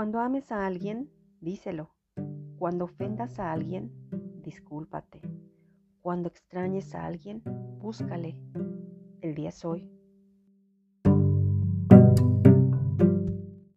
Cuando ames a alguien, díselo. Cuando ofendas a alguien, discúlpate. Cuando extrañes a alguien, búscale. El día es hoy.